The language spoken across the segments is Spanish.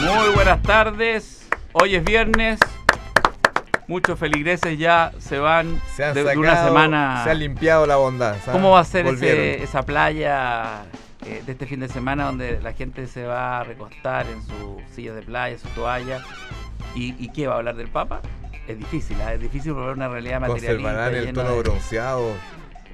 Muy buenas tardes. Hoy es viernes. Muchos feligreses ya se van Se han de, sacado, una semana. se ha limpiado la bondad. ¿Cómo va a ser ese- esa playa eh, de este fin de semana donde la gente se va a recostar en su silla de playa, su toalla? ¿Y, y qué va a hablar del Papa? Es difícil, ¿ah? es difícil volver a una realidad materialista. Conservarán el tono de- bronceado,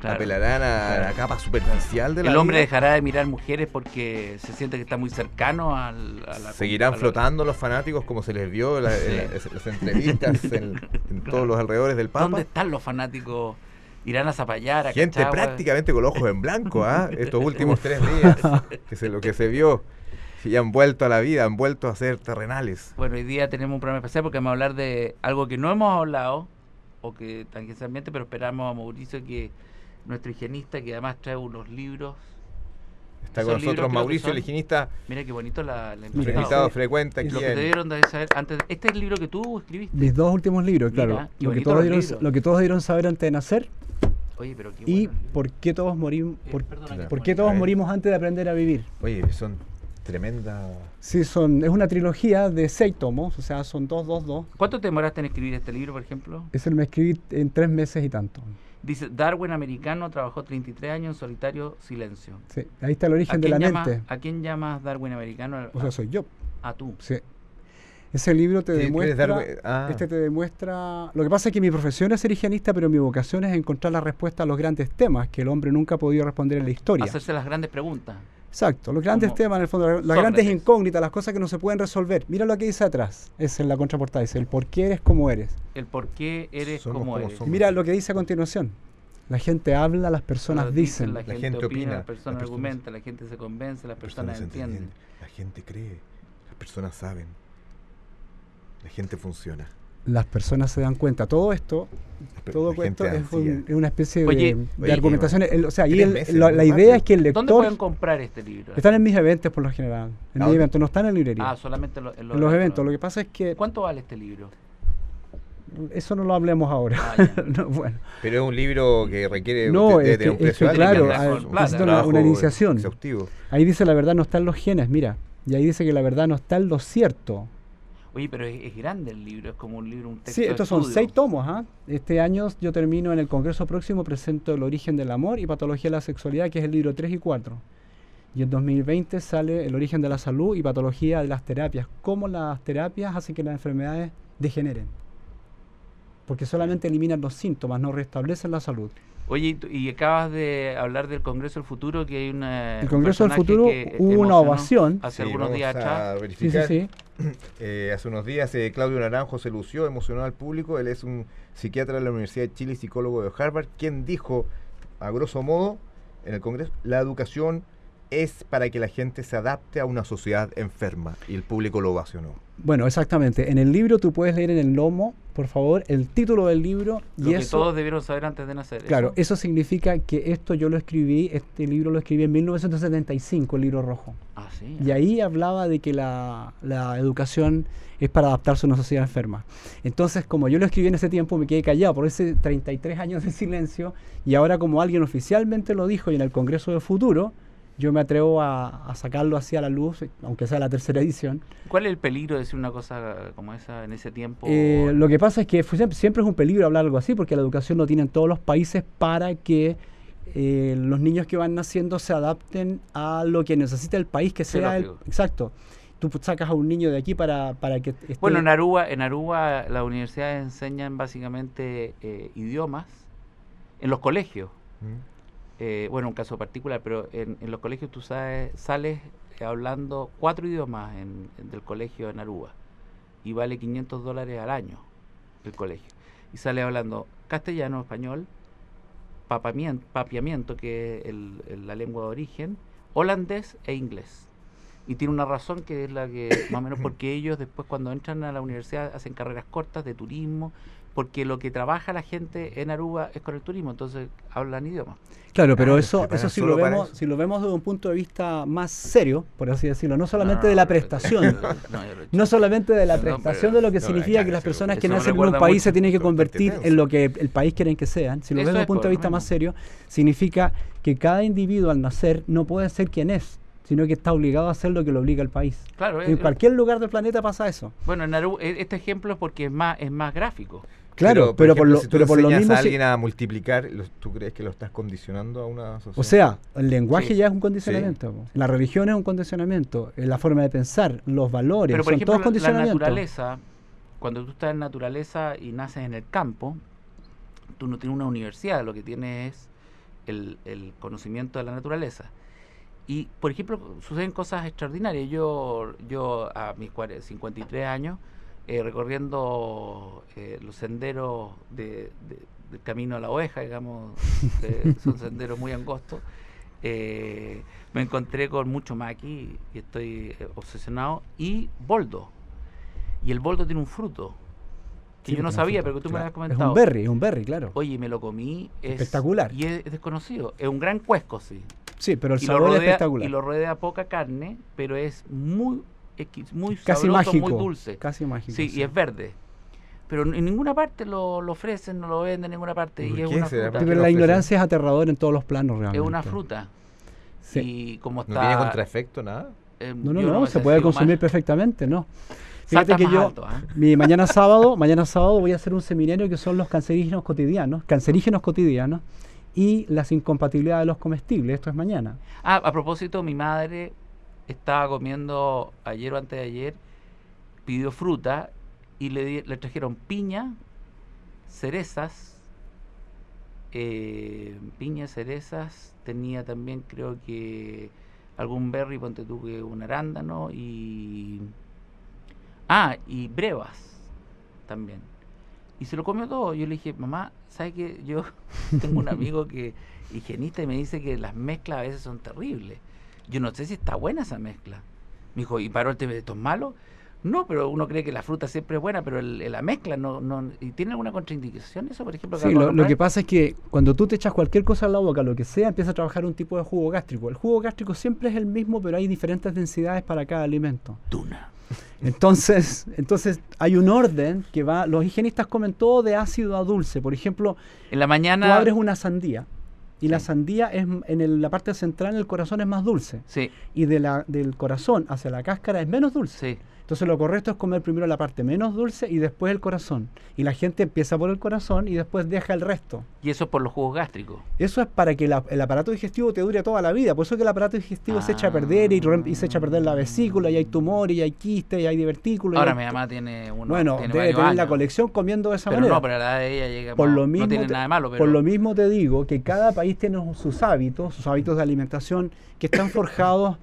Claro, apelarán a claro. la capa superficial de la El hombre vida. dejará de mirar mujeres porque se siente que está muy cercano al, a la Seguirán a la- flotando los fanáticos como se les vio en en las entrevistas en, en todos los alrededores del Papa. ¿Dónde están los fanáticos? Irán a zapallar, a Gente Cachagua? prácticamente con los ojos en blanco, ¿ah? Estos últimos tres días, que se, lo que se vio, y han vuelto a la vida, han vuelto a ser terrenales. Bueno, hoy día tenemos un programa especial porque vamos a hablar de algo que no hemos hablado, o que tangencialmente, pero esperamos a Mauricio, que nuestro higienista, que además trae unos libros. Está Esos con nosotros Mauricio, el higienista, Mira qué bonito la, la invitado. invitado sí. frecuente aquí Lo que te dieron de saber antes. Este es el libro que tú escribiste. Mis dos últimos libros, Mira, claro. Lo que, todos los dieron, libros. lo que todos debieron saber antes de nacer Oye, pero qué y bueno. por qué todos morimos, Eh, por, perdona por qué todos morimos antes de aprender a vivir. Oye, son tremenda... Sí, son, es una trilogía de seis tomos, o sea, son dos, dos, dos. ¿Cuánto te demoraste en escribir este libro, por ejemplo? Ese me escribí en tres meses y tanto. Dice, Darwin americano trabajó 33 años en solitario silencio. Sí, ahí está el ¿A origen de quién, la llama- mente. ¿A quién llamas Darwin americano? O sea, soy yo. a tú. Sí. Ese libro te Sí, demuestra, ah. este te demuestra, lo que pasa es que mi profesión es ser higienista, pero mi vocación es encontrar la respuesta a los grandes temas que el hombre nunca ha podido responder en la historia. Hacerse las grandes preguntas. Exacto, los grandes temas en el fondo, las Sócrates. grandes incógnitas, las cosas que no se pueden resolver. Mira lo que dice atrás, es en la contraportada, dice el por qué eres como eres. El por qué eres Somos como eres. somos. Mira lo que dice a continuación. La gente habla, las personas dicen. La La gente, gente opina, opina, las personas las personas- argumentan, la gente se convence, las personas, entienden. La gente cree, las personas saben, la gente funciona. Las personas se dan cuenta. Todo esto, todo esto es, un- es una especie Oye, de, de oye, argumentación. El- o sea, el- meses, la, idea es que el ¿Dónde lector... pueden comprar este libro? Están en mis eventos por lo general. En ¿A mis dónde? eventos, no están en librería. Ah, solamente lo- en los, en los eventos. Lo que pasa es que ¿Cuánto vale este libro? eso no lo hablemos ahora. Ah, ya. No, bueno. Pero es un libro que requiere No, de, es que- un es precio que, alto, claro, necesita una- una iniciación. Exhaustivo. Ahí dice la verdad no está en los genes, mira. Y ahí dice que la verdad no está en lo cierto. Oye, pero es, es grande el libro, es como un libro, un texto Sí, de estos son seis tomos. ¿ah? Este año yo termino en el Congreso próximo, presento El origen del amor y Patología de la sexualidad, que es el libro 3 y 4. Y en 2020 sale El origen de la salud y Patología de las terapias. Cómo las terapias hacen que las enfermedades degeneren. Porque solamente eliminan los síntomas, no restablecen la salud. Oye, y, acabas de hablar del Congreso del Futuro, que hay una... El Congreso del Futuro hubo una ovación. Hace Sí, algunos días a atrás. Sí, sí, verificar. sí. Eh, hace unos días eh, Claudio Naranjo se lució, emocionó al público. Él es un psiquiatra de la Universidad de Chile y psicólogo de Harvard, quien dijo, a grosso modo, en el Congreso, la educación es para que la gente se adapte a una sociedad enferma. Y el público lo ovacionó. Bueno, exactamente. En el libro tú puedes leer en el lomo, por favor, el título del libro Lo y que eso. todos debieron saber antes de nacer. Claro, ¿eso? eso significa que esto yo lo escribí, este libro lo escribí en 1975, el libro rojo. Ah, sí. Y ahí hablaba de que la, la educación es para adaptarse a una sociedad enferma. Entonces, como yo lo escribí en ese tiempo, me quedé callado por ese 33 años de silencio y ahora como alguien oficialmente lo dijo y en el Congreso de Futuro, yo me atrevo a, a sacarlo hacia la luz, aunque sea la tercera edición. ¿Cuál es el peligro de decir una cosa como esa en ese tiempo? Eh, lo que pasa es que fue siempre, es un peligro hablar algo así, porque la educación no tiene en todos los países para que eh, los niños que van naciendo se adapten a lo que necesita el país que sea el, exacto. Tú sacas a un niño de aquí para, para que esté- Bueno, en Aruba, en Aruba las universidades enseñan básicamente eh, idiomas en los colegios. ¿Mm? Eh, bueno, un caso particular, pero en, en los colegios tú sabes, sales hablando cuatro idiomas en, en- del colegio en Aruba y vale 500 dólares al año el colegio. Y sales hablando castellano, español, papiamiento, que es el- el- la lengua de origen, holandés e inglés. Y tiene una razón que es la que, más o menos, porque ellos después cuando entran a la universidad hacen carreras cortas de turismo, porque lo que trabaja la gente en Aruba es con el turismo, entonces hablan idiomas. Claro, pero eso, eso si lo vemos, eso. si lo vemos desde un punto de vista más serio, por así decirlo, no solamente No, de la prestación, no, he solamente de la No, pero- prestación de lo que no, significa claro, que las personas que nacen en un país mucho, se tienen que bastante convertir en lo que el país quieren que sean. Si lo vemos desde es, un punto de vista más serio, significa que cada individuo al nacer no puede ser quien es. sino que está obligado a hacer lo que lo obliga el país. Claro, en cualquier lugar del planeta pasa eso. Bueno, en Aruba, eh, este ejemplo es porque es más, es más gráfico. Claro, pero, por, ejemplo, lo, si tú pero por lo mismo... a alguien a multiplicar, lo- ¿tú crees que lo estás condicionando a una sociedad? o sea, el lenguaje Sí. ya es un condicionamiento. La religión es un condicionamiento. eh, La forma de pensar, los valores, Pero por son ejemplo, todos la- la condicionamientos. naturaleza, cuando tú estás en naturaleza y naces en el campo, tú no tienes una universidad, lo que tienes es el, el conocimiento de la naturaleza. Y, por ejemplo, suceden cosas extraordinarias. Yo, yo a mis cuare- 53 años, eh, recorriendo eh, los senderos de- de- del camino a la oveja, digamos, de- son senderos muy angostos, eh, me encontré con mucho maqui y estoy eh, obsesionado, y boldo. Y el boldo tiene un fruto que Sí, yo no sabía, pero que tú me claro. comentado. Es un berry, es un berry, claro. Oye, me lo comí. es- Espectacular. Y es, es desconocido. Es un gran cuesco, sí. Sí, pero el y, sabor es espectacular. y lo rodea poca carne, pero es muy, muy Casi sabroso, mágico. muy dulce. Casi mágico. Sí, y es verde. Pero en ninguna parte lo, lo ofrecen, no lo venden en ninguna parte. ¿Y es una fruta. Sí, ¿Por qué pero la ignorancia es aterradora en todos los planos realmente. Es una fruta. Sí. Y como está. ¿No tiene contraefecto nada? eh, No, no, no, se puede consumir más- perfectamente, ¿no? Fíjate que yo, alto, ¿ah? mi mañana sábado, mañana sábado voy a hacer un seminario que son los cancerígenos cotidianos, cancerígenos cotidianos y las incompatibilidades de los comestibles. Esto es mañana. Ah, a propósito, mi madre estaba comiendo ayer o antes de ayer, pidió fruta y le, di- le trajeron piña, cerezas, eh, piña, cerezas, tenía también creo que algún berry, ponte tú que un arándano y... Ah, y brevas también. Y se lo comió todo. Yo le dije, mamá, ¿sabes qué? Yo tengo un amigo que higienista y me dice que las mezclas a veces son terribles. Yo no sé si está buena esa mezcla. Me dijo, ¿y paró esto es malo? No, pero uno cree que la fruta siempre es buena, pero el- la mezcla no, no... ¿Y tiene alguna contraindicación eso, por ejemplo? que Sí, de lo, lo que pasa es que cuando tú te echas cualquier cosa en la boca, lo que sea, empieza a trabajar un tipo de jugo gástrico. El jugo gástrico siempre es el mismo, pero hay diferentes densidades para cada alimento. Tuna. Entonces, entonces hay un orden que va, los higienistas comen todo de ácido a dulce. Por ejemplo, En la tú mañana... abres una sandía y la sandía es en el- la parte central del corazón es más dulce Sí, y de la, del corazón hacia la cáscara es menos dulce. sí. Entonces lo correcto es comer primero la parte menos dulce y después el corazón. Y la gente empieza por el corazón y después deja el resto. Y eso es por los jugos gástricos. Eso es para que la- el aparato digestivo te dure toda la vida. Por eso que el aparato digestivo se echa a perder y, y se echa a perder la vesícula y hay tumores y hay quistes y hay divertículos. Ahora hay mi mamá tiene uno. Bueno, tiene debe tener la colección comiendo de esa Pero manera. no, pero la edad de ella llega por más- lo mismo no tiene te, nada de malo, pero por lo mismo te digo que cada país tiene sus hábitos, sus hábitos de alimentación que están forjados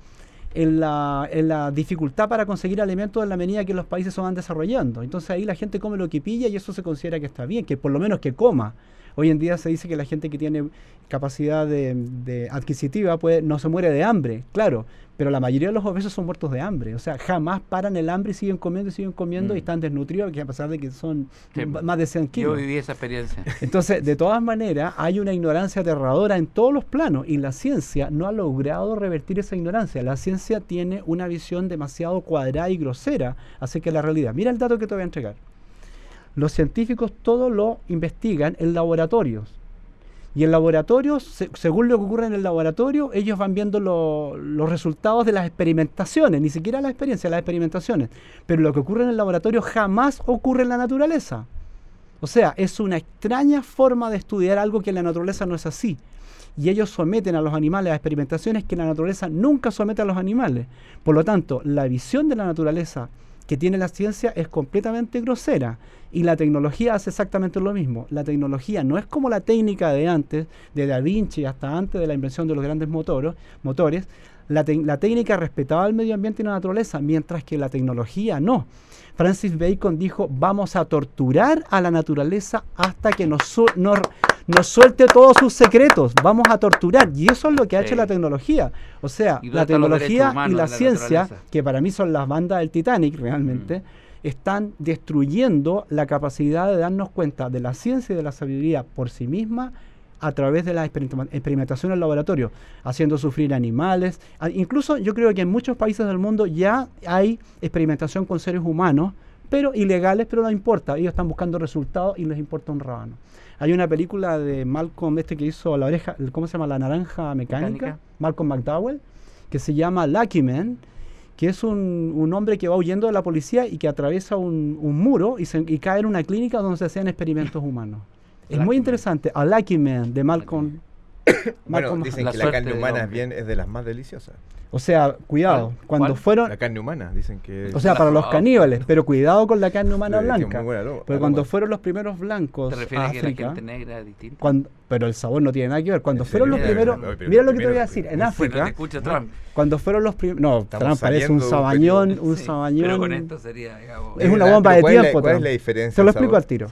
en la, en la dificultad para conseguir alimentos en la medida que los países se van desarrollando. Entonces ahí la gente come lo que pilla y eso se considera que está bien, que por lo menos que coma. Hoy en día se dice que la gente que tiene capacidad de, de adquisitiva pues, no se muere de hambre, claro, pero la mayoría de los obesos son muertos de hambre. O sea, jamás paran el hambre y siguen comiendo y siguen comiendo y Mm. están desnutridos, que a pesar de que son Sí. más de 100 yo kilos. viví esa experiencia. Entonces, de todas maneras, hay una ignorancia aterradora en todos los planos y la ciencia no ha logrado revertir esa ignorancia. La ciencia tiene una visión demasiado cuadrada y grosera acerca de la realidad. Mira el dato que te voy a entregar. Los científicos todo lo investigan en laboratorios. Y en laboratorios, se- según lo que ocurre en el laboratorio, ellos van viendo lo- los resultados de las experimentaciones, ni siquiera la experiencia, las experimentaciones. Pero lo que ocurre en el laboratorio jamás ocurre en la naturaleza. O sea, es una extraña forma de estudiar algo que en la naturaleza no es así. Y ellos someten a los animales a experimentaciones que la naturaleza nunca somete a los animales. Por lo tanto, la visión de la naturaleza que tiene la ciencia es completamente grosera. Y la tecnología hace exactamente lo mismo. La tecnología no es como la técnica de antes, de Da Vinci hasta antes de la invención de los grandes motores. La, la técnica respetaba el medio ambiente y la naturaleza, mientras que la tecnología no. Francis Bacon dijo, vamos a torturar a la naturaleza hasta que nos, nos suelte todos sus secretos. Vamos a torturar. Y eso es lo que ha hecho la tecnología. O sea, ¿Y dónde la tecnología y la, ciencia, naturaleza? que para mí son las bandas del Titanic realmente, Mm. están destruyendo la capacidad de darnos cuenta de la ciencia y de la sabiduría por sí misma a través de la experimenta- experimentación en laboratorio, haciendo sufrir animales. Incluso yo creo que en muchos países del mundo ya hay experimentación con seres humanos, pero ilegales, pero no importa. Ellos están buscando resultados y les importa un rábano. Hay una película de Malcolm, este que hizo la oreja, ¿cómo se llama? La naranja mecánica, Mecánica. Malcolm McDowell, que se llama Lucky Man, que es un, un hombre que va huyendo de la policía y que atraviesa un, un muro y, se, y cae en una clínica donde se hacían experimentos humanos. Es muy interesante. A Lucky Man de Malcolm. Bueno, Malcolm dicen La que la carne humana es, bien, es de las más deliciosas. O sea, cuidado, ¿Cuál? cuando ¿Cuál? fueron, La carne humana, dicen que... o sea, para los caníbales, pero cuidado con la carne humana blanca. muy buena Porque cuando fueron los primeros blancos ¿Te refieres a que la África, gente negra es distinta? cuando, pero el sabor no tiene nada que ver. Cuando ¿En fueron los primeros, No, pero mira lo que te voy a decir, en África, te escucha Trump. cuando fueron los primeros, no, Estamos Trump parece un sabañón, un Sí, sabañón. Pero con esto sería, digamos... Es una la- bomba pero de ¿cuál es la- tiempo, ¿Cuál es la diferencia? Te lo explico al tiro.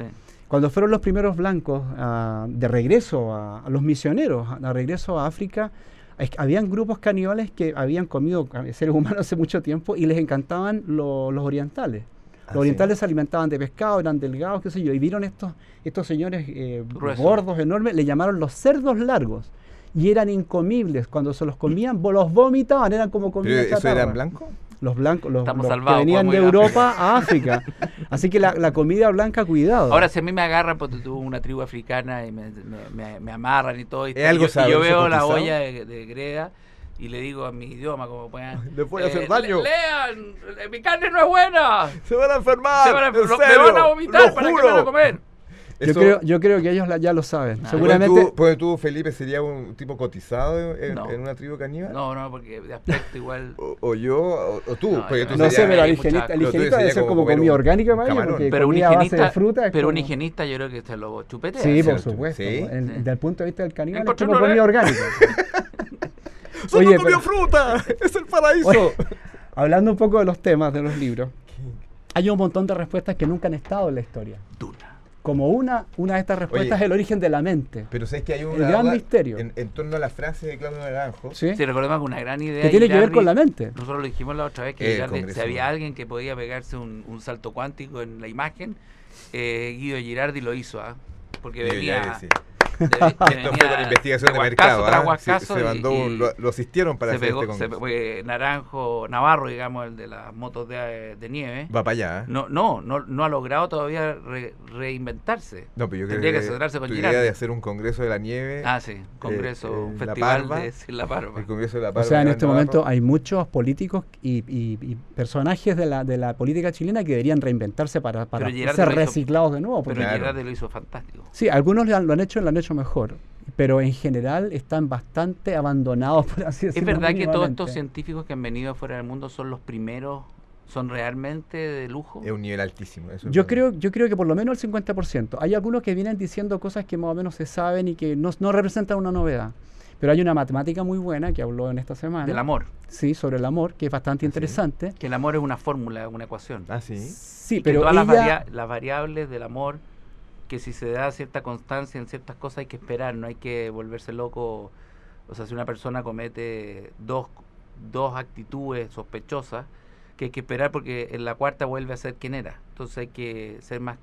Cuando fueron los primeros blancos ah, de regreso a, a los misioneros, a, regreso a África, es habían grupos caníbales que habían comido seres humanos hace mucho tiempo y les encantaban lo- los orientales. Ah, Los orientales se alimentaban de pescado, eran delgados, qué sé yo, y vieron estos, estos señores eh, gordos, enormes, le llamaron los cerdos largos. Y eran incomibles. Cuando se los comían, los vomitaban, eran como ¿Pero comida eso chatarra. eran blancos? Los blancos, los, Estamos los salvados, que venían de a Europa a África. Así que la, la comida blanca, cuidado. Ahora, si a mí me agarran, porque tuvo una tribu africana y me, me- me- me amarran y todo, y, Es algo yo, y yo veo la olla de, de greda y le digo a mi idioma, como puedan... Les voy a hacer eh, daño. "Le- Lean, eh, mi carne no es buena. ¡Se van a enfermar! Se van a- en lo- me serio, van a vomitar, lo ¿para qué me juro. van a comer? Yo, creo, yo creo que ellos la- ya lo saben. Ah. Seguramente. Pues tú, pues tú, Felipe, sería un tipo cotizado en, No. en una tribu caníbal? No, no, porque de aspecto igual... O, o yo, o, o tú. No, porque tú No sé, pero el higienista, el higienista debe ser como comida un orgánica porque Pero un, comida a base de higienista, fruta es pero un como- higienista yo creo que se lo chupetea. Sí, por supuesto. Sí. En- Sí. Desde el punto de vista del caníbal es como comida orgánica. ¡Solo Oye, comió pero- fruta! ¡Es el paraíso! Oye, hablando un poco de los temas de los libros, hay un montón de respuestas que nunca han estado en la historia. Duna. Como una, una de estas respuestas Oye, es el origen de la mente. Pero sabes que hay un gran misterio. En, en torno a la frase de Claudio Naranjo. ¿sí? Sí, recordemos que una gran idea. que tiene que ver con la mente. Nosotros lo dijimos la otra vez que Girardi, si había alguien que podía pegarse un, un salto cuántico en la imagen, eh, Guido Girardi lo hizo, ¿ah? Porque venía. sí. De- Esto fue con investigación de mercado. ¿ah? Se, y- mandó un- lo, lo asistieron para se hacer pegó, este se- congreso. porque Naranjo, Navarro, digamos, el de las motos de, de nieve, Va para allá. ¿eh? no, no, no, no ha logrado todavía re- reinventarse. No, pero yo creo Tendría que con tu idea de hacer un congreso de la nieve. Ah, sí, congreso, eh, un La festival Parva, de La Parva. El congreso de la O Parva sea, en este Navarro. momento hay muchos políticos y, y- y personajes de la, de la política chilena que deberían reinventarse para, ser hizo- reciclados de nuevo. Pero Claro. Girardi lo hizo fantástico. Sí, algunos lo han, lo han hecho lo han hecho mejor, pero en general están bastante abandonados, por así decirlo. ¿Es verdad que todos estos científicos que han venido fuera del mundo son los primeros, son realmente de lujo? Es un nivel altísimo. eso es Yo creo, yo creo que por lo menos el 50%. Hay algunos que vienen diciendo cosas que más o menos se saben y que no, no representan una novedad. Pero hay una matemática muy buena que habló en esta semana. Del amor. Sí, sobre el amor, que es bastante ¿Ah, sí? interesante. Que el amor es una fórmula, una ecuación. Ah, sí. Sí, Y que pero todas las, ella- varia- las variables del amor, que si se da cierta constancia en ciertas cosas hay que esperar, no hay que volverse loco. O sea, si una persona comete dos, dos actitudes sospechosas, que hay que esperar porque en la cuarta vuelve a ser quien era. Entonces hay que ser más,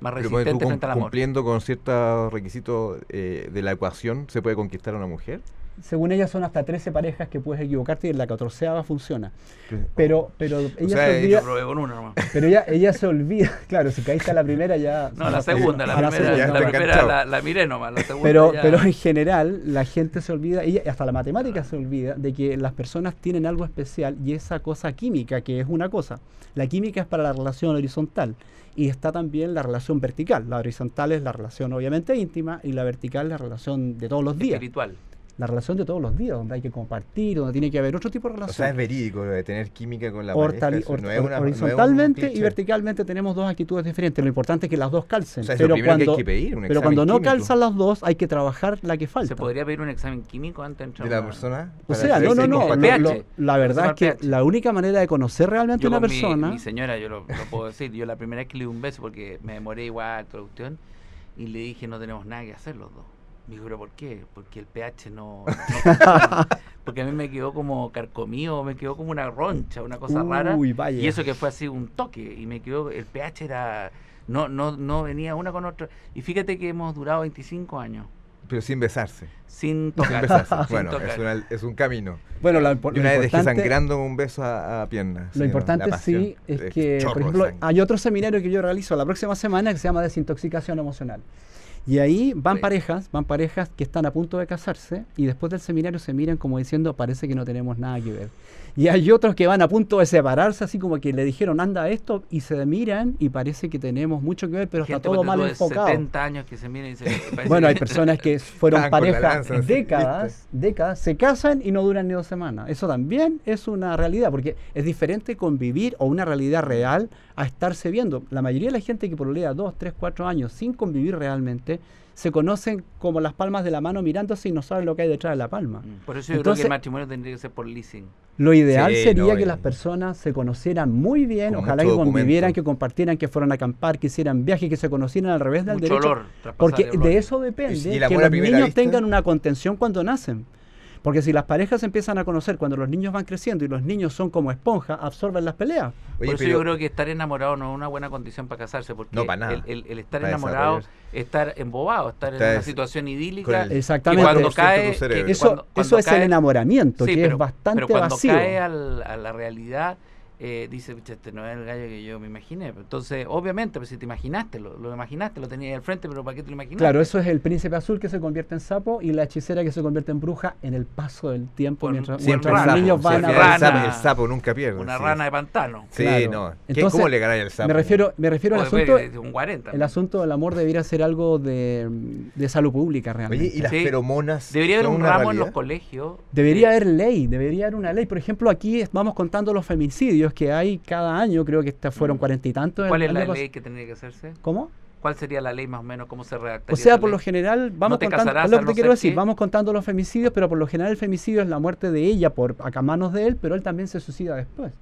más resistente frente al amor. cumpliendo con ciertos requisitos eh, de la ecuación, ¿se puede conquistar a una mujer? Según ella son hasta 13 parejas que puedes equivocarte y en la catorceava funciona. Pero, pero ella sea, se yo olvida, Yo probé con nomás. pero ella, ella se olvida, claro, si caíste a la primera ya... No, la segunda, la primera, segunda, la, primera la, la miré nomás, la segunda Pero, ya- pero en general la gente se olvida, ella, hasta la matemática se olvida de que las personas tienen algo especial y esa cosa química, que es una cosa. La química es para la relación horizontal y está también la relación vertical. La horizontal es la relación obviamente íntima y la vertical la relación de todos los días. espiritual. La relación de todos los días, donde hay que compartir, donde tiene que haber otro tipo de O relación. sea, es verídico lo de tener química con la Hortali- pareja. no es una- no es un horizontalmente y verticalmente tenemos dos actitudes diferentes. Lo importante es que las dos calcen. O sea, es lo pero primero que hay cuando, que pedir, un pero cuando no químico calzan las dos, hay que trabajar la que falta. ¿Se podría pedir un examen químico antes de entrar de a la persona. O sea, no, no, no. lo- lo- la verdad es que pH. la única manera de conocer realmente Yo una con mi- persona. Mi, señora, yo lo, lo puedo decir. Yo la primera vez que le di un beso, porque me demoré igual, toda la cuestión, y le dije, no tenemos nada que hacer los dos. Me dijo, ¿pero por qué? Porque el pH no... no funciona". porque a mí me quedó como carcomido, me quedó como una roncha, una cosa rara. Uy, vaya. Y eso que fue así un toque, y me quedó, el pH era... No, no, no venía una con otra. Y fíjate que hemos durado 25 años Pero sin besarse. sin Sin tocar. besarse. sin bueno, tocar. es, una- es un camino. Bueno, la Yo una vez dejé sangrando un beso a, a pierna. Lo importante sí es que, por ejemplo, hay otro seminario que yo realizo la próxima semana que se llama Desintoxicación Emocional. Y ahí van Sí. parejas, van parejas que están a punto de casarse y después del seminario se miran como diciendo, parece que no tenemos nada que ver. Y hay otros que van a punto de separarse, así como que le dijeron, anda esto, y se miran y parece que tenemos mucho que ver, pero Gente, está todo mal enfocado. 70 años que se miran y parece Bueno, hay personas que fueron la parejas lanza, así, décadas, décadas, se casan y no duran ni dos semanas. Eso también es una realidad, porque es diferente convivir o una realidad real a estarse viendo. La mayoría de la gente que prolea dos, tres, cuatro años sin convivir realmente, se conocen como las palmas de la mano mirándose y no saben lo que hay detrás de la palma. Mm, Por eso yo creo que el matrimonio tendría que ser por leasing. Lo ideal Sí, sería no, que y- las personas se conocieran muy bien, Con ojalá que convivieran, documento. que compartieran, que fueran a acampar, que hicieran viajes, que se conocieran al revés del Mucho derecho. olor. Porque de eso depende ¿Y el que los niños vista? tengan una contención cuando nacen. Porque si las parejas se empiezan a conocer cuando los niños van creciendo y los niños son como esponja, absorben las peleas. Oye, Por eso pero- yo creo que estar enamorado no es una buena condición para casarse, porque No, para nada. El, el- el estar Para enamorado estar embobado, estar en una situación idílica. Exactamente. cuando 100% de cae, Eso, cuando- eso es el enamoramiento, Sí, que pero, es bastante pero cuando vacío. cae al- a la realidad, eh, dice, "Pucha, este no es el gallo que yo me imaginé. Entonces, obviamente, pues si te imaginaste, lo, lo imaginaste, lo tenías ahí al frente, pero ¿para qué te lo imaginaste? Claro, eso es el príncipe azul que se convierte en sapo y la hechicera que se convierte en bruja en el paso del tiempo mientras, los niños van siempre a el, sapo, Rana. el sapo nunca pierde. Una sí. rana de pantano. Sí, Claro. no. ¿Qué- Entonces, ¿Cómo le ganáis al sapo? Me refiero, me refiero O al asunto, de- un 40. el asunto del amor debería ser algo de, de salud pública realmente. Oye, ¿y las Sí. feromonas? Debería haber un ramo en los colegios. Debería haber ley, debería haber una ley. Por ejemplo, aquí vamos contando los que hay cada año, creo que esta fueron Mm. cuarenta y tantos. ¿Cuál es la ley que tendría que hacerse? ¿Cómo? ¿Cuál sería la ley más o menos? ¿Cómo se redactaría? O sea, por lo general, vamos contando, es lo que te quiero decir, vamos contando los femicidios, pero por lo general el femicidio es la muerte de ella por acá a manos de él, pero él también se suicida después.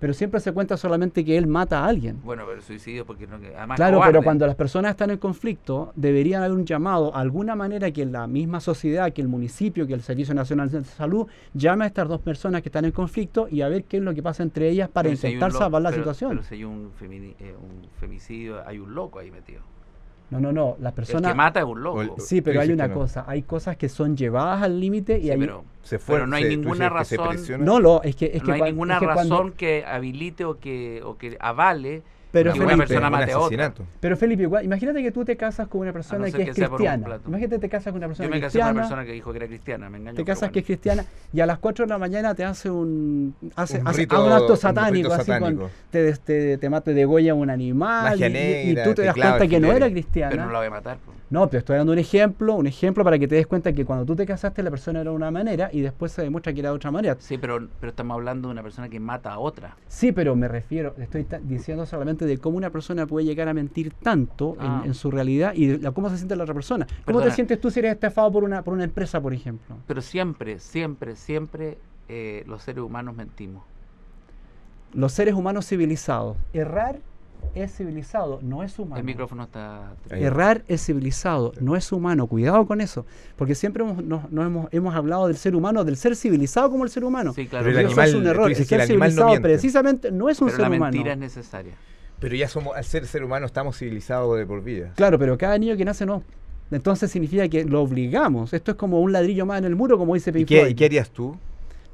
Pero siempre se cuenta solamente que él mata a alguien. Bueno, pero suicidio porque no, que- además Claro, cobarde. pero cuando las personas están en conflicto, deberían haber un llamado, alguna manera que la misma sociedad, que el municipio, que el Servicio Nacional de Salud, llame a estas dos personas que están en conflicto y a ver qué es lo que pasa entre ellas para Pero si intentar salvar la pero- situación. Pero si hay un, eh, un femicidio, hay un loco ahí metido. No, no, no, las El personas... que mata es un loco. El- Sí, pero hay una no. cosa, hay cosas que son llevadas al límite y Sí, hay... pero, Se fue, pero no hay se- ninguna razón. No, lo, es que, es que no hay ninguna es que cuando- razón que habilite o que, o que avale Pero una Felipe, persona un mate otra. Pero Felipe, igual, imagínate que tú te casas con una persona ser que es que sea por un cristiana. plato. Imagínate que te casas con una persona Yo me casé con cristiana. una persona que dijo que era cristiana, me engañó. te casas que es bueno. cristiana y a las 4 de la mañana te hace un hace, Un hace- rito- un acto un satánico rito así con satánico. te, te, te mata degolla un animal Magia y, y- y negra, tú te das teclado, cuenta que no era cristiana Pero no la voy a matar. pues. No, te estoy dando un ejemplo, un ejemplo para que te des cuenta que cuando tú te casaste la persona era de una manera y después se demuestra que era de otra manera. Sí, pero, pero estamos hablando de una persona que mata a otra. Sí, pero me refiero, estoy diciendo solamente de cómo una persona puede llegar a mentir tanto en- Ah. en, su realidad y de la- cómo se siente la otra persona. ¿Cómo Perdona. te sientes tú si eres estafado por una, por una empresa, por ejemplo? Pero siempre, siempre, siempre eh, los seres humanos mentimos. Los seres humanos civilizados. Errar es civilizado, no es humano. El micrófono está... Errar es civilizado, no es humano. Cuidado con eso. Porque siempre hemos, nos- nos hemos, hemos hablado del ser humano, del ser civilizado como el ser humano. Sí, claro. Pero Y el eso pero- es un animal- error. El ser animal no civilizado miente. precisamente no es un pero ser la humano. mentira es necesaria. Pero ya somos, al ser ser humano, estamos civilizados de por vida. Claro, pero cada niño que nace no. Entonces significa que lo obligamos. Esto es como un ladrillo más en el muro, como dice ¿Y Pink qué, Floyd. y qué harías tú?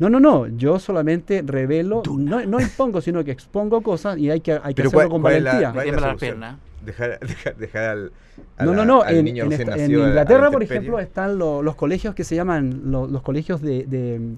No, no, no. Yo solamente revelo, no, no impongo, sino que expongo cosas y hay que, hay que hacerlo ¿cuál- con cuál la- valentía. Tiembla la solución? pierna. Dejar, dejar, dejar al, a No, la- no, no. al En, niño en esta- en la Inglaterra, por ejemplo, están lo- los colegios que se llaman lo- los colegios de, de mm,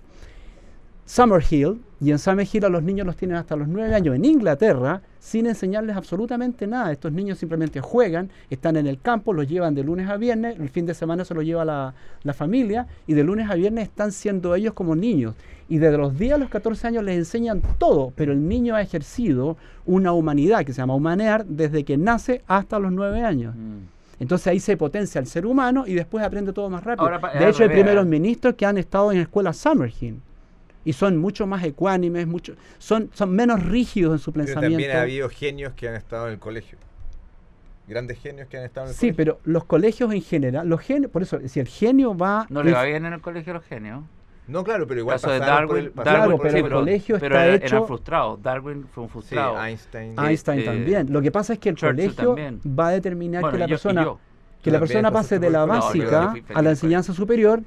Summerhill. Y en Summerhill a los niños los tienen hasta los nueve años en Inglaterra sin enseñarles absolutamente nada. Estos niños simplemente juegan, están en el campo, los llevan de lunes a viernes, el fin de semana se los lleva la, la familia y de lunes a viernes están siendo ellos como niños. Y desde los días a los 14 años les enseñan todo, pero el niño ha ejercido una humanidad que se llama humanear desde que nace hasta los nueve años. Mm. Entonces ahí se potencia el ser humano y después aprende todo más rápido. Ahora de hecho, hay primeros ¿eh? ministros que han estado en escuelas Summerhill y son mucho más ecuánimes, mucho, son, son menos rígidos en su Pero pensamiento. también ha habido genios que han estado en el colegio. Grandes genios que han estado en el Sí, colegio. pero los colegios en general, los genios, por eso, si el genio va... No le va bien en el colegio a los genios. No, claro, pero igual caso de Darwin, el- Claro, por pero el- colegio pero está era- hecho- eran frustrados. Darwin fue un Sí, frustrado. Einstein. Ah, Einstein eh, también. Lo que pasa es que el Churchill colegio también. va a determinar Bueno, que la yo- persona... que la persona pase de la. No, básica feliz a la enseñanza superior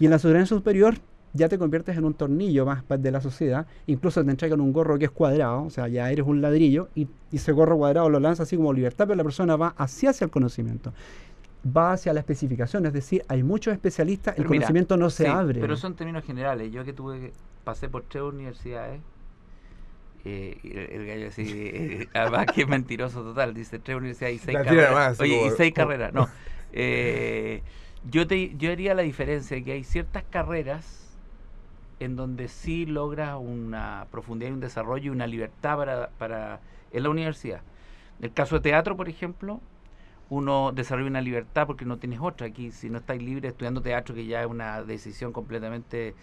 y en la enseñanza superior ya te conviertes en un tornillo más de la sociedad, incluso te entregan un gorro que es cuadrado, o sea, ya eres un ladrillo y, y ese gorro cuadrado lo lanza así como libertad, pero la persona va hacia, hacia el conocimiento. va hacia la especificación, es decir, hay muchos especialistas, el conocimiento no se abre. Pero son términos generales. Yo que tuve, pasé por tres universidades, eh, el, gallo así, eh, además que es mentiroso total, dice tres universidades y seis carreras. Oye, y seis carreras, no. Eh, yo, te, yo haría la diferencia que hay ciertas carreras en donde sí logras una profundidad y un desarrollo y una libertad para, para en la universidad. En el caso de teatro, por ejemplo, uno desarrolla una libertad porque no tienes otra. Aquí, si no estáis libre estudiando teatro, que ya es una decisión completamente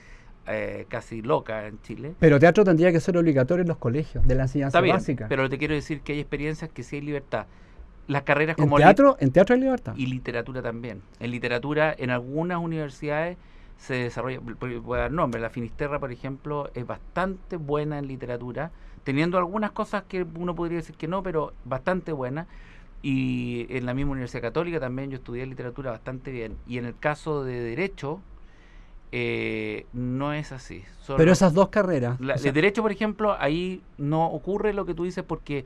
eh, casi loca en Chile. Pero teatro tendría que ser obligatorio en los colegios, de la enseñanza básica. Pero te quiero decir que hay experiencias que sí hay libertad. Las carreras como... ¿En teatro? ¿En teatro hay libertad? Y literatura también. En literatura, en algunas universidades se desarrolla, voy a dar nombre, la Finisterra, por ejemplo, es bastante buena en literatura, teniendo algunas cosas que uno podría decir que no, pero bastante buena y en la misma Universidad Católica también yo estudié literatura bastante bien. Y en el caso de Derecho, eh, no es así. Pero esas dos carreras. La, de Derecho, por ejemplo, ahí no ocurre lo que tú dices porque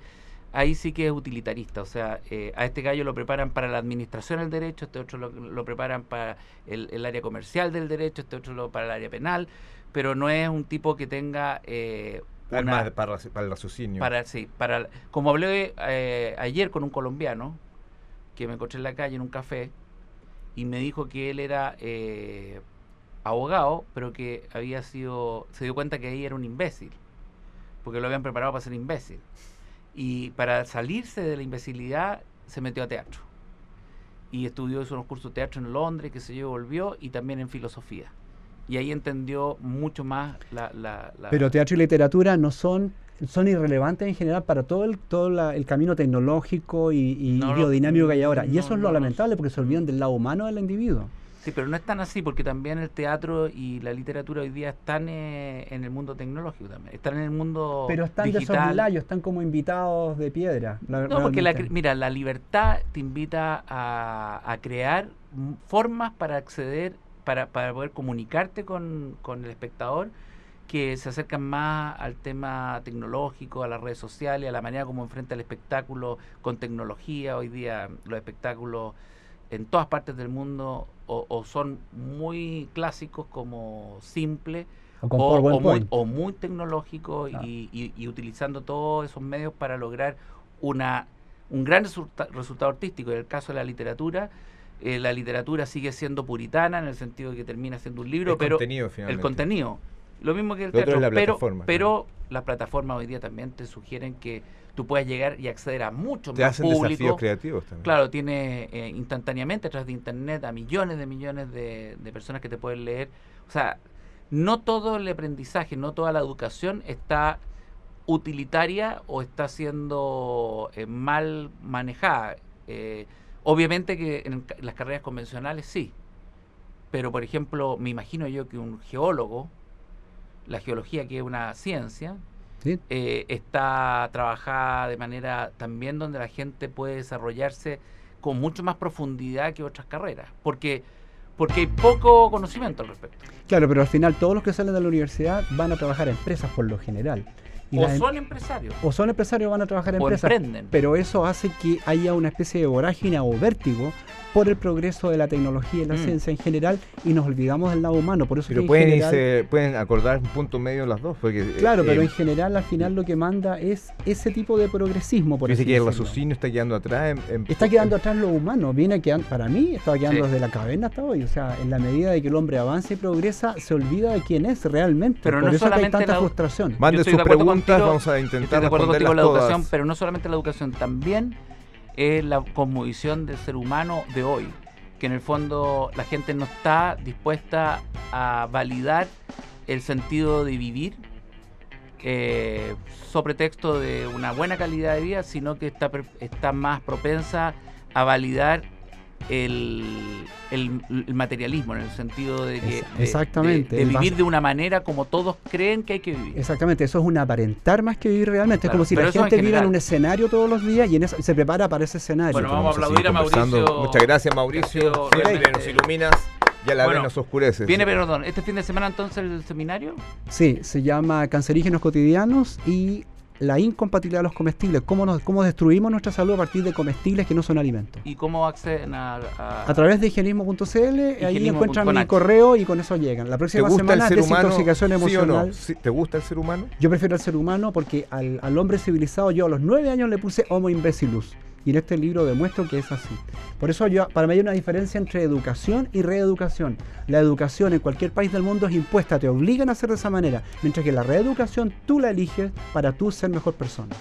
ahí sí que es utilitarista. O sea, eh, a este gallo lo preparan para la administración del derecho, este otro lo, preparan para el, área comercial del derecho, este otro lo, para el área penal, pero no es un tipo que tenga eh, para, para, el raciocinio. Para, sí, para, como hablé eh, ayer con un colombiano que me encontré en la calle en un café y me dijo que él era eh, abogado, pero que había sido, se dio cuenta que ahí era un imbécil, porque lo habían preparado para ser imbécil. Y para salirse de la imbecilidad se metió a teatro. Y estudió unos cursos de teatro en Londres, que se yo, volvió, y también en filosofía y ahí entendió mucho más la, la, Pero teatro y literatura no son son irrelevantes en general para todo el todo el camino tecnológico y, biodinámico que hay ahora. Y eso es lo lamentable porque se olvidan del lado humano del individuo. Sí, pero no es tan así porque también el teatro y la literatura hoy día están eh, en el mundo tecnológico también. Están en el mundo Pero están digital. de están como invitados de piedra. no, porque la, mira, la libertad te invita a, a crear formas para acceder para, para poder comunicarte con, con el espectador que se acercan más al tema tecnológico, a las redes sociales, a la manera como enfrenta el espectáculo con tecnología. Hoy día los espectáculos en todas partes del mundo o, son muy clásicos como simples o, muy, o, muy, tecnológicos y, y, utilizando todos esos medios para lograr una un gran resultado artístico. En el caso de la literatura, eh, la literatura sigue siendo puritana en el sentido de que termina siendo un libro, pero el contenido. Lo mismo que el teatro, pero, pero las plataformas hoy día también te sugieren que tú puedas llegar y acceder a mucho más público. creativos también. Claro, tiene eh, instantáneamente a través de internet a millones de millones de, personas que te pueden leer. O sea, no todo el aprendizaje, no toda la educación está utilitaria o está siendo eh, mal manejada. Eh, Obviamente que en las carreras convencionales sí, pero por ejemplo, me imagino yo que un geólogo, la geología que es una ciencia, eh, está trabajada de manera también donde la gente puede desarrollarse con mucho más profundidad que otras carreras, porque porque hay poco conocimiento al respecto. Claro, pero al final todos los que salen de la universidad van a trabajar en empresas por lo general o son empresarios. O son empresarios van a trabajar en empresas. Emprenden. Pero eso hace que haya una especie de vorágine o vértigo por el progreso de la tecnología y la mm. ciencia en general y nos olvidamos del lado humano. Por eso pero pueden, pueden acordar un punto medio las dos. Porque, claro, pero eh, en general al final lo que manda es ese tipo de progresismo. Por Dice que el raciocinio está quedando atrás. está quedando atrás lo humano. Viene quedando, para mí, está quedando desde la caverna hasta hoy. O sea, en la medida de que el hombre avanza y progresa, se olvida de quién es realmente. Pero por no eso hay tanta frustración. Mande sus preguntas, vamos a intentar de acuerdo contigo la educación, pero no solamente la educación, también es la conmovisión del ser humano de hoy que en el fondo la gente no está dispuesta a validar el sentido de vivir eh, sobre de una buena calidad de vida, sino que está, está más propensa a validar el, el, materialismo, en el sentido de que exactamente, de, vivir de una manera como todos creen que hay que vivir. Exactamente, eso es un aparentar más que vivir realmente. es como si la gente vive en un escenario todos los días y se prepara para ese escenario. Bueno, vamos a aplaudir a Mauricio. Muchas gracias, Mauricio. Siempre nos iluminas. Ya la bueno, nos oscurece. Viene, perdón, ¿este fin de semana entonces el seminario? Sí, se llama Cancerígenos Cotidianos y la incompatibilidad de los comestibles, cómo, nos, cómo destruimos nuestra salud a partir de comestibles que no son alimentos. ¿Y cómo acceden a...? A, A través de higienismo.cl, ahí encuentran mi correo y con eso llegan. La ¿Te próxima gusta el semana ser humano? desintoxicación ¿Sí o emocional. no? ¿Te gusta el ser humano? Yo prefiero al ser humano porque al, al hombre civilizado yo a los nueve años le puse Homo imbecilus. Y en este libro demuestro que es así. Por eso yo, para mí hay una diferencia entre educación y reeducación. La educación en cualquier país del mundo es impuesta, te obligan a hacer de esa manera. Mientras que la reeducación tú la eliges para tú ser mejor persona.